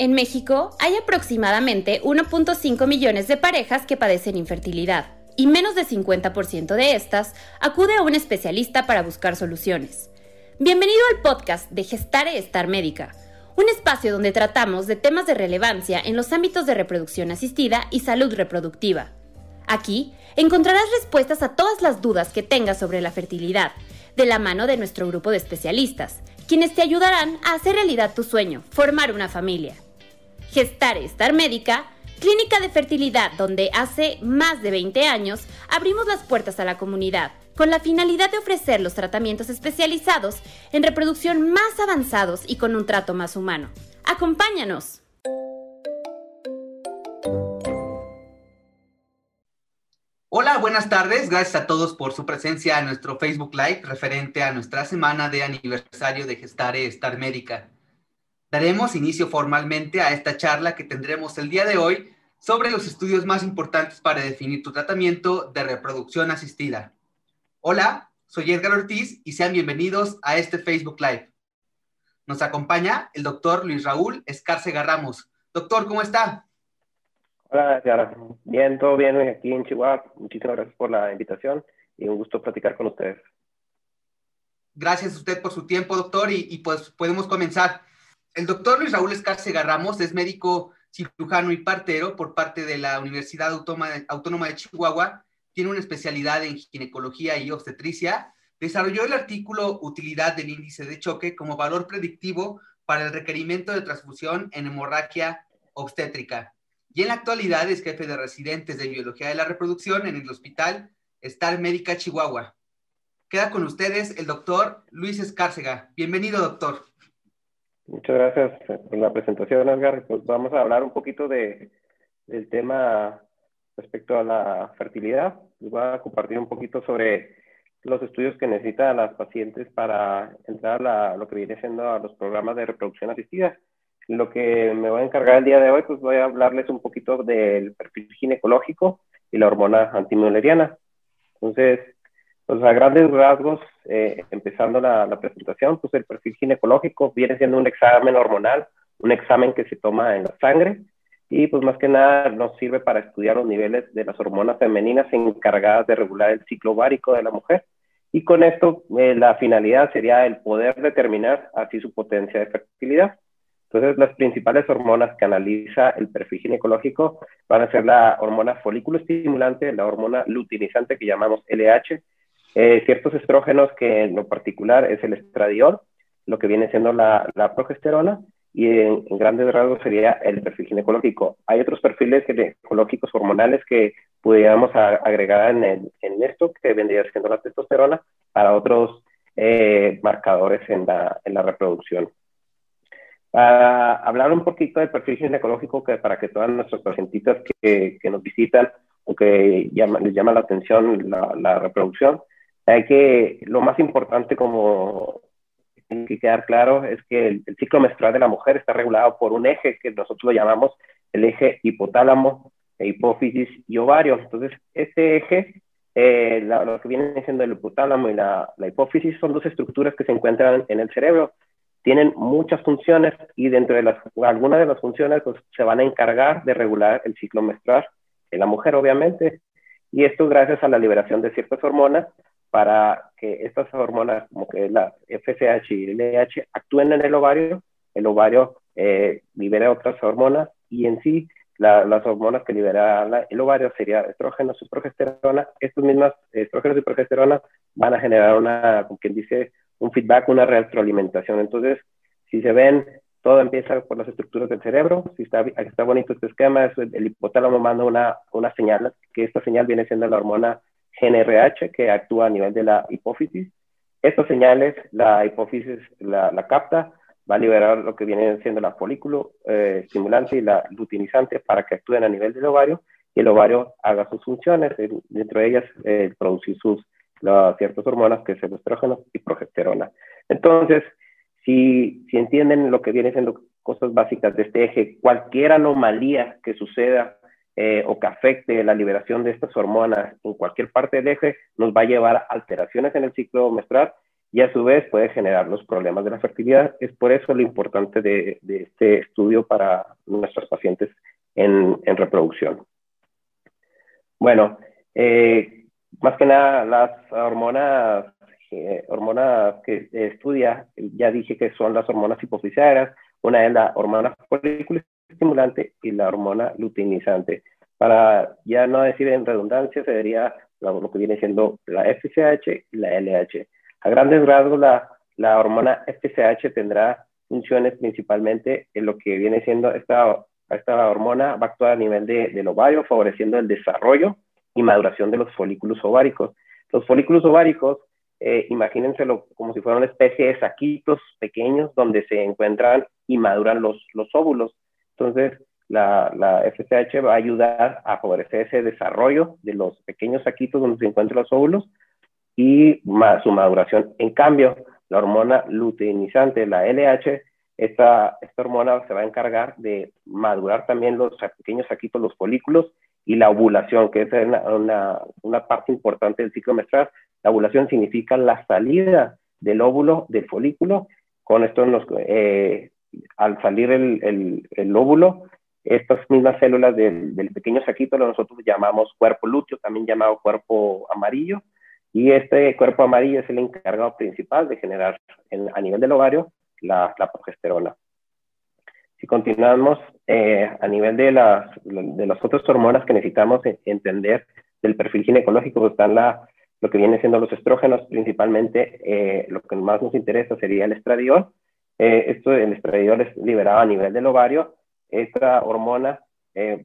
En México hay aproximadamente 1.5 millones de parejas que padecen infertilidad y menos de 50% de estas acude a un especialista para buscar soluciones. Bienvenido al podcast de Gestare Estar Médica, un espacio donde tratamos de temas de relevancia en los ámbitos de reproducción asistida y salud reproductiva. Aquí encontrarás respuestas a todas las dudas que tengas sobre la fertilidad, de la mano de nuestro grupo de especialistas, quienes te ayudarán a hacer realidad tu sueño, formar una familia. Gestare Estar Médica, clínica de fertilidad donde hace más de 20 años abrimos las puertas a la comunidad con la finalidad de ofrecer los tratamientos especializados en reproducción más avanzados y con un trato más humano. ¡Acompáñanos! Hola, buenas tardes. Gracias a todos por su presencia en nuestro Facebook Live referente a nuestra semana de aniversario de Gestare Estar Médica. Daremos inicio formalmente a esta charla que tendremos el día de hoy sobre los estudios más importantes para definir tu tratamiento de reproducción asistida. Hola, soy Edgar Ortiz y sean bienvenidos a este Facebook Live. Nos acompaña el doctor Luis Raúl Escárcega Ramos. Doctor, ¿cómo está? Hola, Edgar. Bien, todo bien aquí en Chihuahua. Muchísimas gracias por la invitación y un gusto platicar con ustedes. Gracias a usted por su tiempo, doctor, y, y pues podemos comenzar. El doctor Luis Raúl Escárcega Ramos es médico cirujano y partero por parte de la Universidad Autónoma de Chihuahua. Tiene una especialidad en ginecología y obstetricia. Desarrolló el artículo Utilidad del índice de choque como valor predictivo para el requerimiento de transfusión en hemorragia obstétrica. Y en la actualidad es jefe de residentes de biología de la reproducción en el hospital Star Médica Chihuahua. Queda con ustedes el doctor Luis Escárcega. Bienvenido, doctor. Muchas gracias por la presentación, Edgar. Pues vamos a hablar un poquito de, del tema respecto a la fertilidad. Les voy a compartir un poquito sobre los estudios que necesitan las pacientes para entrar a lo que viene siendo a los programas de reproducción asistida. Lo que me voy a encargar el día de hoy, pues voy a hablarles un poquito del perfil ginecológico y la hormona antimuleriana. Entonces, pues a grandes rasgos, eh, empezando la, presentación, pues el perfil ginecológico viene siendo un examen hormonal, un examen que se toma en la sangre y pues más que nada nos sirve para estudiar los niveles de las hormonas femeninas encargadas de regular el ciclo ovárico de la mujer. Y con esto eh, la finalidad sería el poder determinar así su potencia de fertilidad. Entonces, las principales hormonas que analiza el perfil ginecológico van a ser la hormona folículo estimulante, la hormona luteinizante que llamamos LH, eh, ciertos estrógenos que en lo particular es el estradiol, lo que viene siendo la, progesterona, y en, grandes rasgos sería el perfil ginecológico. Hay otros perfiles ginecológicos hormonales que pudiéramos agregar en, en, esto, que vendría siendo la testosterona, para otros eh, marcadores en la, en reproducción. Para hablar un poquito del perfil ginecológico, que para que todas nuestras pacientitas que, nos visitan o que les llama la atención la reproducción, hay que, lo más importante como tiene que quedar claro es que el, ciclo menstrual de la mujer está regulado por un eje que nosotros lo llamamos el eje hipotálamo, hipófisis y ovario. Entonces, este eje, eh, lo que viene siendo el hipotálamo y la, la hipófisis son dos estructuras que se encuentran en el cerebro. Tienen muchas funciones y dentro de las, algunas de las funciones pues, se van a encargar de regular el ciclo menstrual en la mujer, obviamente. Y esto gracias a la liberación de ciertas hormonas para que estas hormonas, como que la FSH y el LH, actúen en el ovario, el ovario eh, libera otras hormonas y en sí las hormonas que libera el ovario serían estrógenos y progesterona. Estas mismas estrógenos y progesterona van a generar una, como quien dice, un feedback, una retroalimentación. Entonces, si se ven, todo empieza por las estructuras del cerebro. Si está, está bonito este esquema, el hipotálamo manda una, una señal, que esta señal viene siendo la hormona GNRH que actúa a nivel de la hipófisis. Estas señales, la hipófisis la, capta, va a liberar lo que viene siendo la folículo eh, estimulante y la luteinizante para que actúen a nivel del ovario y el ovario haga sus funciones, dentro de ellas eh, producir sus ciertas hormonas que es el estrógeno y progesterona. Entonces, si, si entienden lo que viene siendo cosas básicas de este eje, cualquier anomalía que suceda eh, o que afecte la liberación de estas hormonas en cualquier parte del eje nos va a llevar a alteraciones en el ciclo menstrual y a su vez puede generar los problemas de la fertilidad. Es por eso lo importante de, este estudio para nuestros pacientes en, reproducción. Bueno, eh, más que nada las hormonas, eh, hormonas que estudia, ya dije que son las hormonas hipofisiarias, una es la hormona folículo estimulante y la hormona luteinizante. Para ya no decir en redundancia, se vería lo, que viene siendo la FSH y la LH. A grandes rasgos, la, la hormona FSH tendrá funciones principalmente en lo que viene siendo esta, esta hormona, va a actuar a nivel de, del ovario, favoreciendo el desarrollo y maduración de los folículos ováricos. Los folículos ováricos, eh, imagínenselo como si fueran una especie de saquitos pequeños donde se encuentran y maduran los, los óvulos. Entonces, la, la, FSH va a ayudar a favorecer ese desarrollo de los pequeños saquitos donde se encuentran los óvulos y su maduración. En cambio, la hormona luteinizante, la LH, esta, esta hormona se va a encargar de madurar también los pequeños saquitos, los folículos, y la ovulación, que es una, una, parte importante del ciclo menstrual. La ovulación significa la salida del óvulo del folículo. Con esto, nos, eh, al salir el, el, óvulo, estas mismas células del, pequeño saquito nosotros llamamos cuerpo lúteo, también llamado cuerpo amarillo, y este cuerpo amarillo es el encargado principal de generar a nivel del ovario la, progesterona. Si continuamos eh, a nivel de las, de las otras hormonas que necesitamos entender del perfil ginecológico, pues están la, lo que viene siendo los estrógenos, principalmente eh, lo que más nos interesa sería el estradiol. Eh, esto, el estradiol es liberado a nivel del ovario. Esta hormona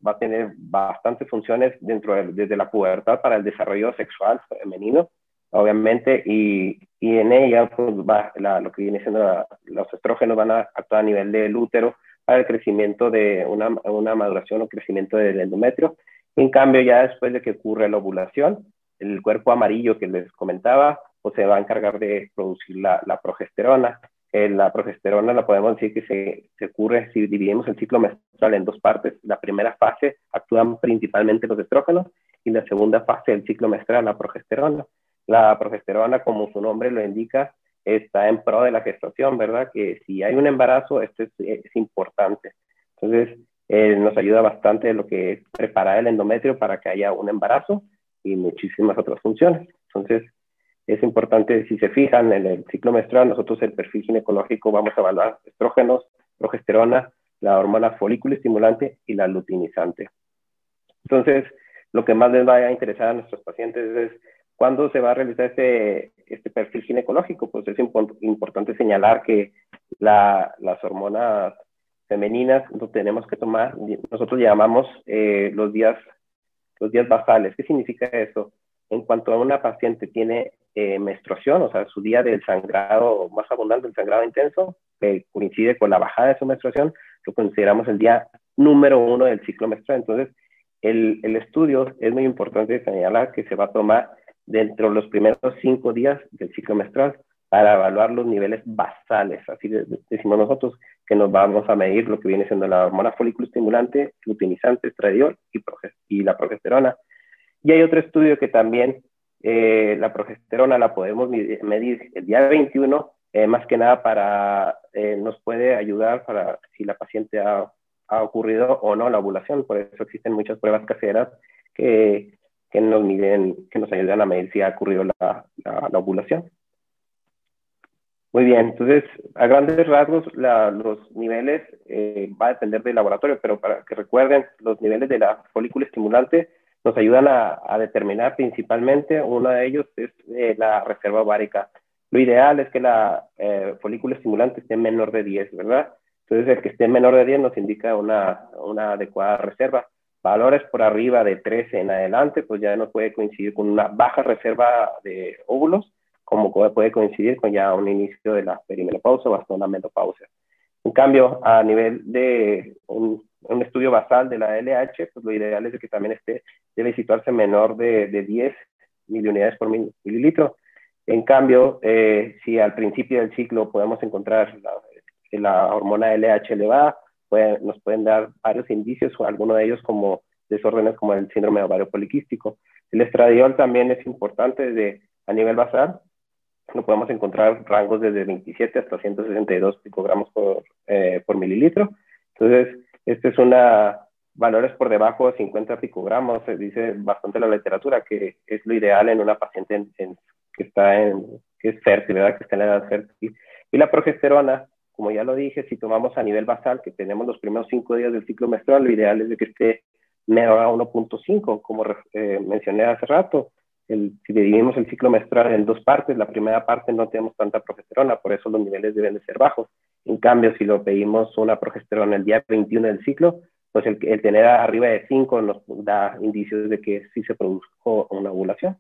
va a tener bastantes funciones dentro de, desde la pubertad para el desarrollo sexual femenino obviamente, y, y en ella pues, va lo que viene siendo los estrógenos van a actuar a nivel del útero para el crecimiento de una, una maduración o crecimiento del endometrio. En cambio, ya después de que ocurre la ovulación, el cuerpo amarillo que les comentaba, pues se va a encargar de producir la, la progesterona. Eh, la progesterona la podemos decir que se, se, ocurre si dividimos el ciclo menstrual en dos partes. La primera fase actúan principalmente los estrógenos y la segunda fase del ciclo menstrual la progesterona. La progesterona, como su nombre lo indica, está en pro de la gestación, ¿verdad? Que si hay un embarazo, esto es, importante. Entonces, eh, nos ayuda bastante lo que es preparar el endometrio para que haya un embarazo y muchísimas otras funciones. Entonces, es importante, si se fijan en el ciclo menstrual, nosotros el perfil ginecológico vamos a evaluar estrógenos, progesterona, la hormona folículo estimulante y la luteinizante. Entonces, lo que más les va a interesar a nuestros pacientes es ¿Cuándo se va a realizar este, este perfil ginecológico? Pues es importante señalar que las hormonas femeninas lo tenemos que tomar, nosotros llamamos eh, los, días, los días basales. ¿Qué significa eso? En cuanto a una paciente tiene eh, menstruación, o sea, su día del sangrado más abundante, el sangrado intenso, que coincide con la bajada de su menstruación, lo consideramos el día número uno del ciclo menstrual. Entonces, el, el estudio es muy importante señalar que se va a tomar dentro de los primeros cinco días del ciclo menstrual para evaluar los niveles basales. Así decimos nosotros que nos vamos a medir lo que viene siendo la hormona folículo estimulante, luteinizante, estradiol y, y, la progesterona. Y hay otro estudio que también eh, la progesterona la podemos medir el día 21, eh, más que nada para, eh, nos puede ayudar para si la paciente ha, ha ocurrido o no la ovulación. Por eso existen muchas pruebas caseras que que nos miden, que nos ayuden a medir si ha ocurrido la, la, ovulación. Muy bien, entonces, a grandes rasgos, los niveles eh, va a depender del laboratorio, pero para que recuerden, los niveles de la folícula estimulante nos ayudan a, a determinar principalmente, uno de ellos es eh, la reserva ovárica. Lo ideal es que la eh, folícula estimulante esté menor de 10, ¿verdad? Entonces, el que esté menor de 10 nos indica una, una adecuada reserva valores por arriba de 13 en adelante, pues ya no puede coincidir con una baja reserva de óvulos, como puede coincidir con ya un inicio de la perimenopausia o hasta una menopausia. En cambio, a nivel de un, estudio basal de la LH, pues lo ideal es que también esté, debe situarse menor de, de 10 milunidades por mililitro. En cambio, eh, si al principio del ciclo podemos encontrar la, la hormona LH elevada, nos pueden dar varios indicios, o algunos de ellos como desórdenes como el síndrome de ovario poliquístico. El estradiol también es importante de, a nivel basal lo podemos encontrar rangos desde 27 hasta 162 picogramos por, eh, por mililitro. Entonces, este es una, valores por debajo de 50 picogramos, se dice bastante la literatura que es lo ideal en una paciente que está en, que es fértil, ¿verdad? Que está en edad fértil. Y la progesterona, como ya lo dije, si tomamos a nivel basal, que tenemos los primeros cinco días del ciclo menstrual, lo ideal es de que esté menor a 1.5, como eh, mencioné hace rato. Si dividimos el ciclo menstrual en dos partes, la primera parte no tenemos tanta progesterona, por eso los niveles deben de ser bajos. En cambio, si lo pedimos una progesterona el día 21 del ciclo, pues el, el tener arriba de 5 nos da indicios de que sí se produjo una ovulación.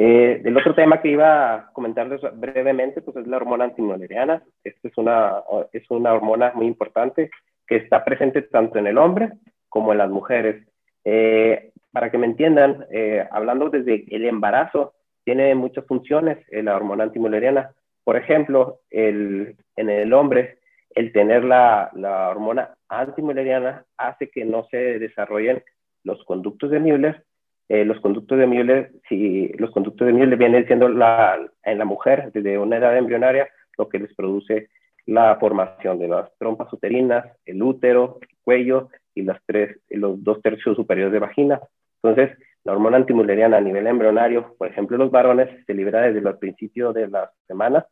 Eh, el otro tema que iba a comentarles brevemente pues es la hormona antimoleriana. Esta es una, es una hormona muy importante que está presente tanto en el hombre como en las mujeres. Eh, para que me entiendan, eh, hablando desde el embarazo, tiene muchas funciones eh, la hormona antimoleriana. Por ejemplo, el, en el hombre, el tener la, la hormona antimoleriana hace que no se desarrollen los conductos de Müller. Eh, los conductos de Müller, si los conductos de Müller vienen siendo la, en la mujer desde una edad embrionaria, lo que les produce la formación de las trompas uterinas, el útero, el cuello y las tres, los dos tercios superiores de vagina. Entonces, la hormona antimuleriana a nivel embrionario, por ejemplo, los varones, se libera desde el principio de las semanas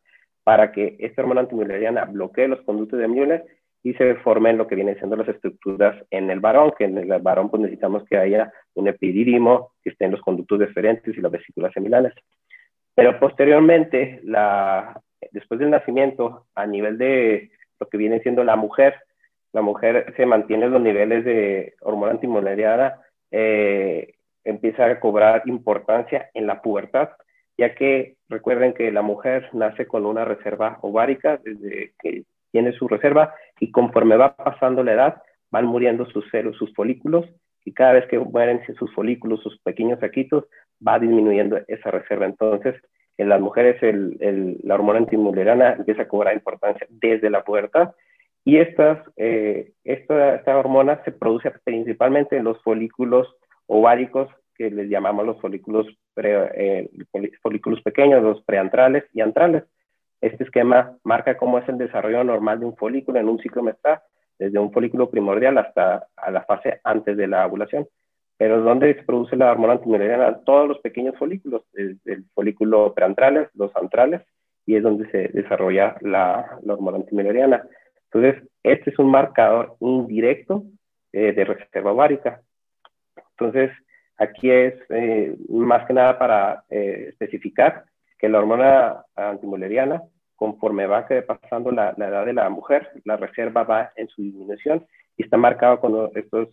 para que esta hormona antimuleriana bloquee los conductos de Müller y se formen lo que vienen siendo las estructuras en el varón, que en el varón pues necesitamos que haya un epidídimo, que estén los conductos deferentes y las vesículas seminales. Pero posteriormente, después del nacimiento, a nivel de lo que viene siendo la mujer, la mujer se mantiene los niveles de hormona antimoleriana, eh, empieza a cobrar importancia en la pubertad, ya que recuerden que la mujer nace con una reserva ovárica desde que tiene su reserva y conforme va pasando la edad van muriendo sus celos, sus folículos y cada vez que mueren sus folículos, sus pequeños saquitos, va disminuyendo esa reserva. Entonces, en las mujeres el, la hormona antimulerana empieza a cobrar importancia desde la pubertad y estas, eh, esta, esta, hormona se produce principalmente en los folículos ováricos que les llamamos los folículos, eh, folículos pequeños, los preantrales y antrales. Este esquema marca cómo es el desarrollo normal de un folículo en un ciclo menstrual, desde un folículo primordial hasta a la fase antes de la ovulación. Pero ¿dónde se produce la hormona antimileriana? Todos los pequeños folículos, el, el, folículo preantrales, los antrales, y es donde se desarrolla la, la hormona antimileriana. Entonces, este es un marcador indirecto eh, de reserva ovárica. Entonces, aquí es eh, más que nada para eh, especificar que la hormona antimoleriana, conforme va pasando la, la, edad de la mujer, la reserva va en su disminución y está marcado con estos,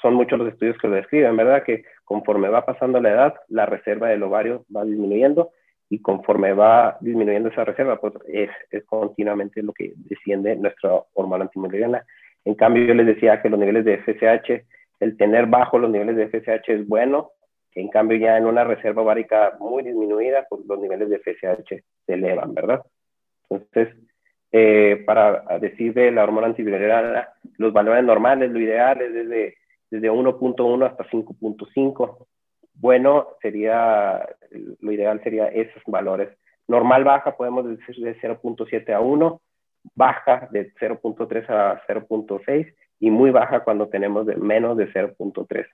son muchos los estudios que lo describen, ¿verdad? Que conforme va pasando la edad, la reserva del ovario va disminuyendo y conforme va disminuyendo esa reserva, pues es, es continuamente lo que desciende nuestra hormona antimoleriana. En cambio, yo les decía que los niveles de FSH, el tener bajo los niveles de FSH es bueno, en cambio ya en una reserva ovárica muy disminuida, pues los niveles de FSH se elevan, ¿verdad? Entonces, eh, para decir de la hormona antivirulera, los valores normales, lo ideal es desde, desde 1.1 hasta 5.5. Bueno, sería, lo ideal sería esos valores. Normal baja, podemos decir de 0.7 a 1, baja de 0.3 a 0.6 y muy baja cuando tenemos de menos de 0.3.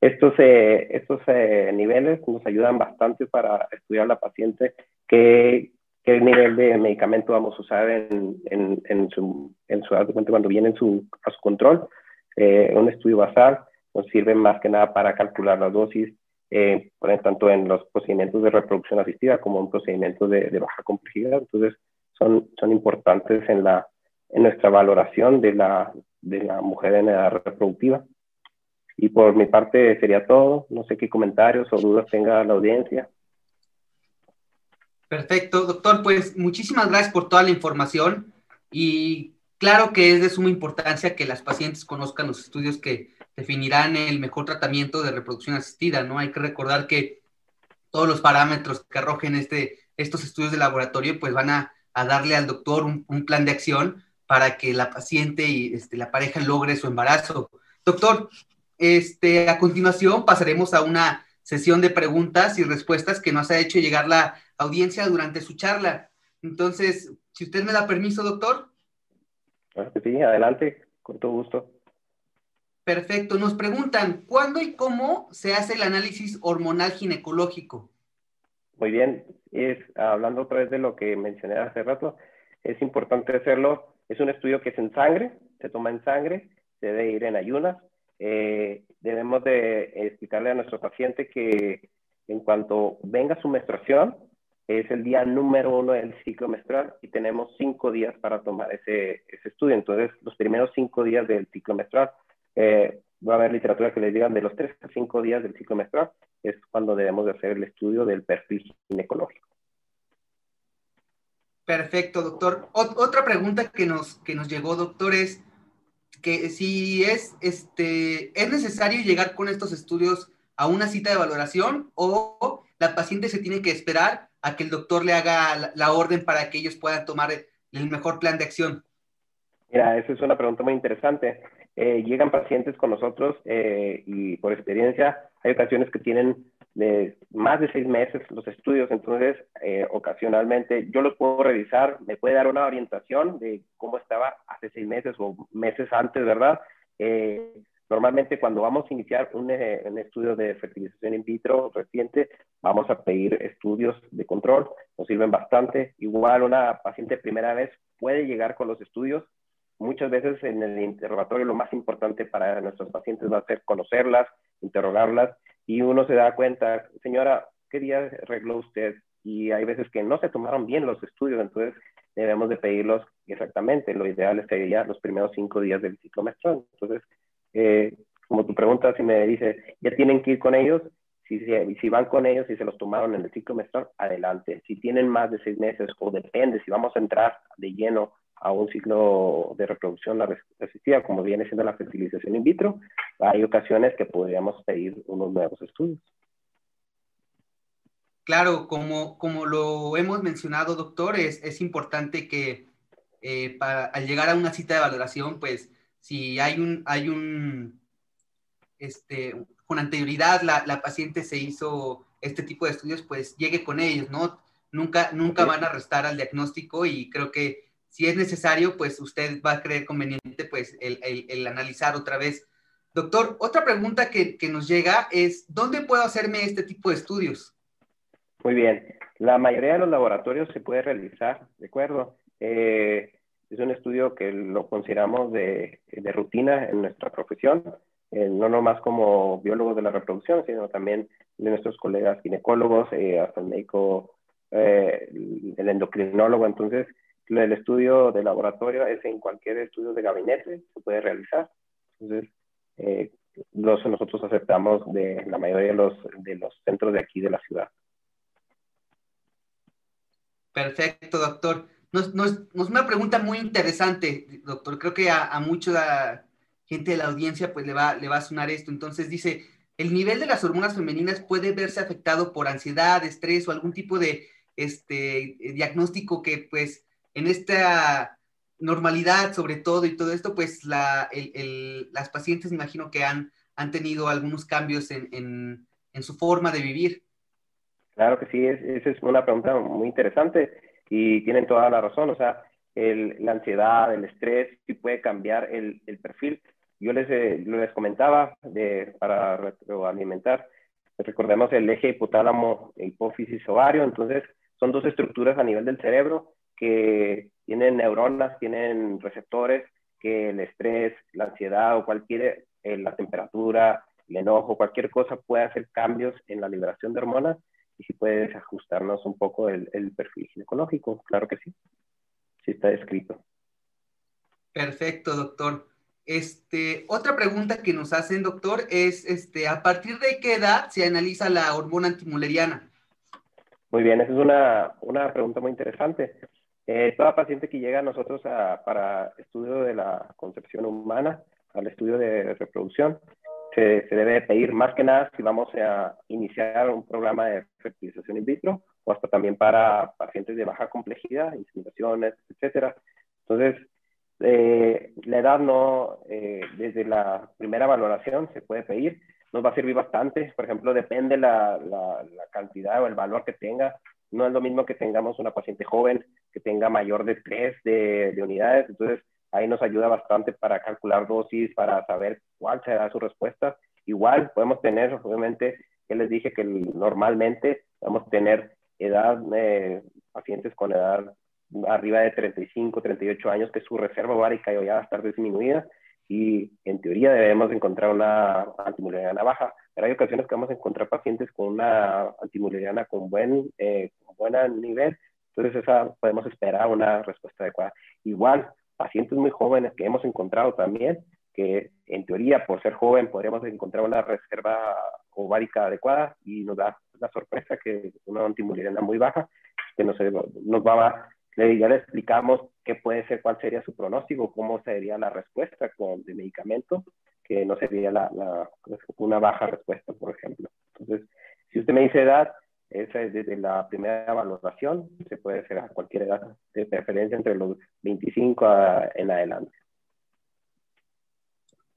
Estos, eh, estos eh, niveles nos ayudan bastante para estudiar a la paciente qué, qué nivel de medicamento vamos a usar en, en, en su, en su cuando viene su, a su control. Eh, un estudio basal nos sirve más que nada para calcular la dosis, eh, tanto en los procedimientos de reproducción asistida como en procedimientos de, de, baja complejidad. Entonces, son, son importantes en, la, en nuestra valoración de la, de la mujer en edad reproductiva. Y por mi parte sería todo. No sé qué comentarios o dudas tenga la audiencia. Perfecto, doctor. Pues muchísimas gracias por toda la información y claro que es de suma importancia que las pacientes conozcan los estudios que definirán el mejor tratamiento de reproducción asistida, ¿no? Hay que recordar que todos los parámetros que arrojen este, estos estudios de laboratorio pues van a, a darle al doctor un, un, plan de acción para que la paciente y este, la pareja logre su embarazo. Doctor, este, a continuación pasaremos a una sesión de preguntas y respuestas que nos ha hecho llegar la audiencia durante su charla. Entonces, si usted me da permiso, doctor. Sí, adelante, con todo gusto. Perfecto. Nos preguntan, ¿cuándo y cómo se hace el análisis hormonal ginecológico? Muy bien. Es, hablando otra vez de lo que mencioné hace rato, es importante hacerlo. Es un estudio que es en sangre, se toma en sangre, se debe ir en ayunas. Eh, debemos de explicarle a nuestro paciente que en cuanto venga su menstruación, es el día número uno del ciclo menstrual y tenemos cinco días para tomar ese, ese estudio. Entonces, los primeros cinco días del ciclo menstrual, eh, va a haber literatura que les digan de los tres a cinco días del ciclo menstrual, es cuando debemos de hacer el estudio del perfil ginecológico. Perfecto, doctor. otra pregunta que nos, que nos llegó, doctor, es que si es, este, es necesario llegar con estos estudios a una cita de valoración o la paciente se tiene que esperar a que el doctor le haga la, orden para que ellos puedan tomar el mejor plan de acción? Mira, esa es una pregunta muy interesante. Eh, llegan pacientes con nosotros eh, y por experiencia hay ocasiones que tienen de más de seis meses los estudios, entonces eh, ocasionalmente yo los puedo revisar, me puede dar una orientación de cómo estaba hace seis meses o meses antes, ¿verdad? Normalmente cuando vamos a iniciar un, eh, un, estudio de fertilización in vitro reciente, vamos a pedir estudios de control, nos sirven bastante. Igual una paciente primera vez puede llegar con los estudios. Muchas veces en el interrogatorio lo más importante para nuestros pacientes va a ser conocerlas, interrogarlas y uno se da cuenta, señora, ¿qué día arregló usted? Y hay veces que no se tomaron bien los estudios, entonces debemos de pedirlos exactamente. Lo ideal sería los primeros cinco días del ciclo menstrual. Entonces, eh, como tu pregunta, si me dice, ya tienen que ir con ellos, si, si, van con ellos y se los tomaron en el ciclo menstrual, adelante. Si tienen más de seis meses o depende, si vamos a entrar de lleno a un ciclo de reproducción resistida, como viene siendo la fertilización in vitro, hay ocasiones que podríamos pedir unos nuevos estudios. Claro, como, como lo hemos mencionado, doctor, es, es importante que eh, para, al llegar a una cita de valoración, pues si hay un, hay un, este, con anterioridad la, la, paciente se hizo este tipo de estudios, pues llegue con ellos, ¿no? Nunca, nunca van a restar al diagnóstico y creo que si es necesario, pues usted va a creer conveniente, pues, el, analizar otra vez. Doctor, otra pregunta que, nos llega es, ¿dónde puedo hacerme este tipo de estudios? Muy bien. La mayoría de los laboratorios se puede realizar, ¿de acuerdo? Eh, es un estudio que lo consideramos de, de rutina en nuestra profesión, eh, no nomás como biólogos de la reproducción, sino también de nuestros colegas ginecólogos, eh, hasta el médico, eh, el endocrinólogo. Entonces, el estudio de laboratorio es en cualquier estudio de gabinete, se puede realizar. Entonces, los, nosotros aceptamos de la mayoría de los, de los centros de aquí de la ciudad. Perfecto, doctor. Nos, nos, una pregunta muy interesante, doctor. Creo que a, a mucha gente de la audiencia pues le va, le va a sonar esto. Entonces dice, ¿el nivel de las hormonas femeninas puede verse afectado por ansiedad, estrés o algún tipo de este, diagnóstico que pues en esta normalidad sobre todo y todo esto, pues la, el, el, las pacientes imagino que han, han tenido algunos cambios en, en, en, su forma de vivir. Claro que sí, es, esa es una pregunta muy interesante y tienen toda la razón, o sea, el, la ansiedad, el estrés, sí puede cambiar el perfil. Yo les, eh, les comentaba de, para retroalimentar, recordemos el eje hipotálamo, hipófisis, ovario, entonces son dos estructuras a nivel del cerebro que tienen neuronas, tienen receptores, que el estrés, la ansiedad o cualquier, eh, la temperatura, el enojo, cualquier cosa puede hacer cambios en la liberación de hormonas y si puedes ajustarnos un poco el, el, perfil ginecológico. Claro que sí. Sí está escrito. Perfecto, doctor. Este, otra pregunta que nos hacen, doctor, es este, ¿a partir de qué edad se analiza la hormona antimuleriana? Muy bien, esa es una, una pregunta muy interesante. Eh, toda paciente que llega a nosotros a, para estudio de la concepción humana, al estudio de reproducción, se, se, debe pedir más que nada si vamos a iniciar un programa de fertilización in vitro o hasta también para pacientes de baja complejidad, inseminaciones, etcétera. Entonces, eh, la edad no, eh, desde la primera valoración se puede pedir, nos va a servir bastante. Por ejemplo, depende la, la, cantidad o el valor que tenga. No es lo mismo que tengamos una paciente joven que tenga mayor de 3 de, de unidades. Entonces, ahí nos ayuda bastante para calcular dosis, para saber cuál será su respuesta. Igual podemos tener, obviamente, que les dije que normalmente vamos tener edad, eh, pacientes con edad arriba de 35, 38 años, que su reserva ovárica ya va a estar disminuida y en teoría debemos encontrar una antimuleriana baja, pero hay ocasiones que vamos a encontrar pacientes con una antimuleriana con buen, eh, nivel, entonces esa podemos esperar una respuesta adecuada. Igual, pacientes muy jóvenes que hemos encontrado también, que en teoría por ser joven podríamos encontrar una reserva ovárica adecuada y nos da la sorpresa que una antimuleriana muy baja, que nos, nos va a ya le explicamos qué puede ser, cuál sería su pronóstico, cómo sería la respuesta con, de medicamento, que no sería la, una baja respuesta, por ejemplo. Entonces, si usted me dice edad, esa es desde la primera valoración, se puede hacer a cualquier edad, de preferencia entre los 25 en adelante.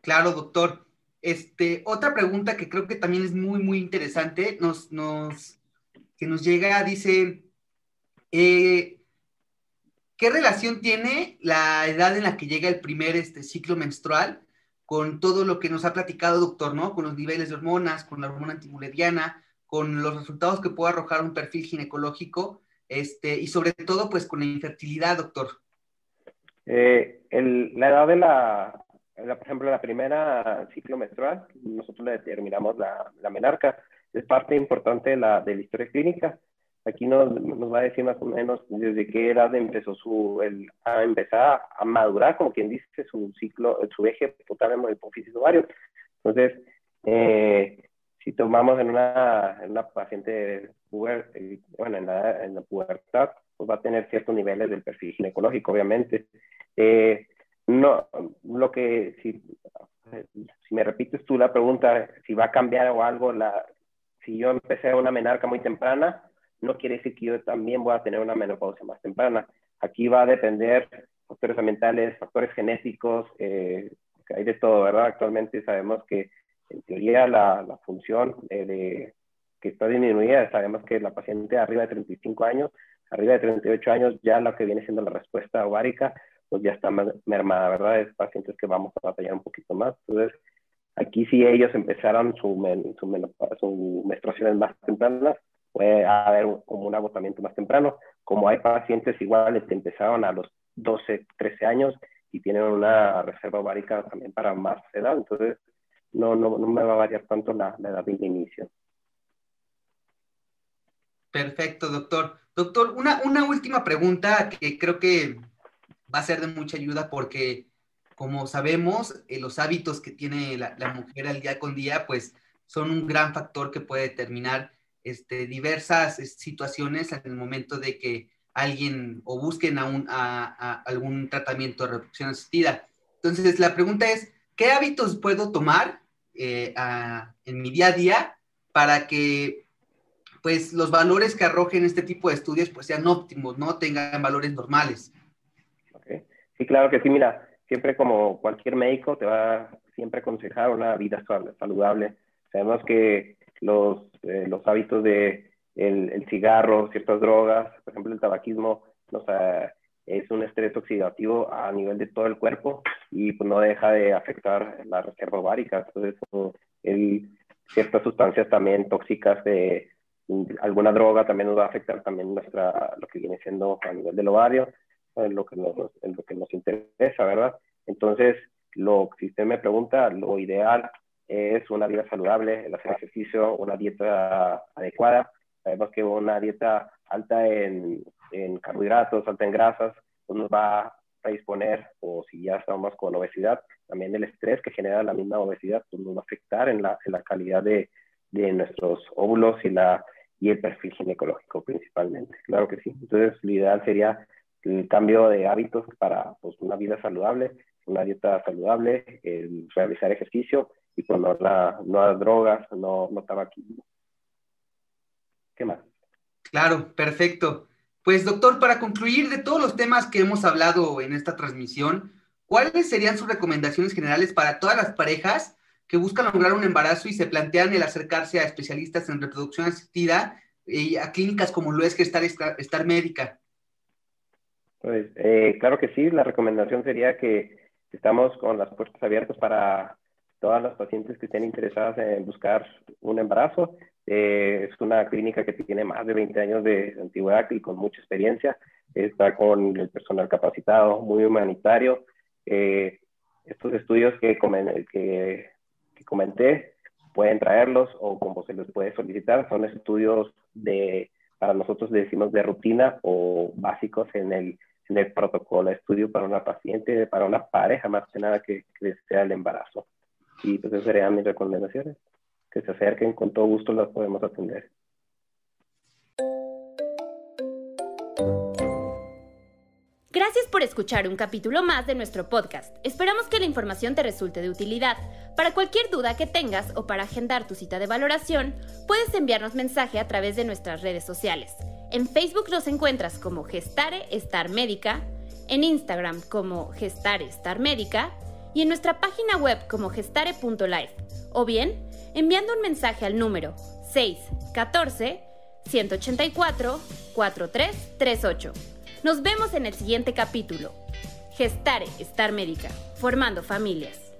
Claro, doctor. Este, otra pregunta que creo que también es muy, muy interesante, nos, nos, que nos llega, dice, eh, ¿Qué relación tiene la edad en la que llega el primer este, ciclo menstrual con todo lo que nos ha platicado, doctor, ¿no? Con los niveles de hormonas, con la hormona antimuleriana, con los resultados que puede arrojar un perfil ginecológico, este, y sobre todo, pues, con la infertilidad, doctor. Eh, la edad de la, por ejemplo, la primera ciclo menstrual, nosotros le determinamos la, la menarca, es parte importante de la, de la historia clínica Aquí nos, nos, va a decir más o menos desde qué edad empezó su, el, a empezar a madurar, como quien dice, su ciclo, su eje potálamo hipófisis ovario. Entonces, eh, si tomamos en una, en una paciente puber, eh, bueno, en la, en la, pubertad, pues va a tener ciertos niveles del perfil ginecológico, obviamente. Eh, no, lo que, si, si me repites tú la pregunta, si va a cambiar o algo, la, si yo empecé una menarca muy temprana, no quiere decir que yo también voy a tener una menopausia más temprana. Aquí va a depender factores ambientales, factores genéticos, eh, hay de todo, ¿verdad? Actualmente sabemos que en teoría la, la función de, que está disminuida, sabemos que la paciente arriba de 35 años, arriba de 38 años, ya lo que viene siendo la respuesta ovárica, pues ya está mermada, ¿verdad? Es pacientes que vamos a batallar un poquito más. Entonces, aquí si ellos empezaron su, su, su menstruaciones más tempranas, puede haber como un agotamiento más temprano, como hay pacientes iguales que empezaron a los 12, 13 años y tienen una reserva ovárica también para más edad, entonces no, no, no me va a variar tanto la, la edad de inicio. Perfecto, doctor. Doctor, una, una última pregunta que creo que va a ser de mucha ayuda porque, como sabemos, eh, los hábitos que tiene la, la, mujer al día con día, pues son un gran factor que puede determinar este, diversas situaciones en el momento de que alguien o busquen a, un, a, algún tratamiento de reproducción asistida. Entonces, la pregunta es, ¿qué hábitos puedo tomar eh, en mi día a día para que pues los valores que arrojen este tipo de estudios pues sean óptimos, ¿no? Tengan valores normales. Sí, claro que sí, mira, siempre como cualquier médico te va a siempre aconsejar una vida saludable. Sabemos que los, eh, los hábitos de el, cigarro, ciertas drogas, por ejemplo el tabaquismo, es un estrés oxidativo a nivel de todo el cuerpo y pues no deja de afectar la reserva ovárica. Entonces, el, ciertas sustancias también tóxicas de alguna droga también nos va a afectar también nuestra, lo que viene siendo a nivel del ovario, lo que nos, lo que nos interesa, ¿verdad? Entonces, lo, si usted me pregunta, lo ideal es una vida saludable, el hacer ejercicio, una dieta adecuada. Sabemos que una dieta alta en, en carbohidratos, alta en grasas, pues nos va a predisponer, o si ya estamos con obesidad, también el estrés que genera la misma obesidad pues nos va a afectar en la, en la calidad de, de, nuestros óvulos y, la, y el perfil ginecológico principalmente. Claro que sí. Entonces, lo ideal sería el cambio de hábitos para pues, una vida saludable, una dieta saludable, el realizar ejercicio y pues no, la, no drogas, no, no tabaquismo. ¿Qué más? Claro, perfecto. Pues doctor, para concluir de todos los temas que hemos hablado en esta transmisión, ¿cuáles serían sus recomendaciones generales para todas las parejas que buscan lograr un embarazo y se plantean el acercarse a especialistas en reproducción asistida y a clínicas como lo es Gestar Estar Médica? Pues eh, claro que sí, la recomendación sería que estamos con las puertas abiertas para todas las pacientes que estén interesadas en buscar un embarazo. Eh, es una clínica que tiene más de 20 años de antigüedad y con mucha experiencia. Está con el personal capacitado, muy humanitario. Eh, estos estudios que, que, que, comenté pueden traerlos o como se les puede solicitar. Son estudios de, para nosotros decimos de rutina o básicos en el, en el protocolo de estudio para una paciente, para una pareja más que nada que, que desea el embarazo. Y pues esas serían mis recomendaciones. Que se acerquen, con todo gusto las podemos atender. Gracias por escuchar un capítulo más de nuestro podcast. Esperamos que la información te resulte de utilidad. Para cualquier duda que tengas o para agendar tu cita de valoración, puedes enviarnos mensaje a través de nuestras redes sociales. En Facebook nos encuentras como Gestare Star Médica, en Instagram como Gestare Star Médica y en nuestra página web como gestare.life o bien enviando un mensaje al número 614 184 4338. Nos vemos en el siguiente capítulo. Gestare Star Médica, formando familias.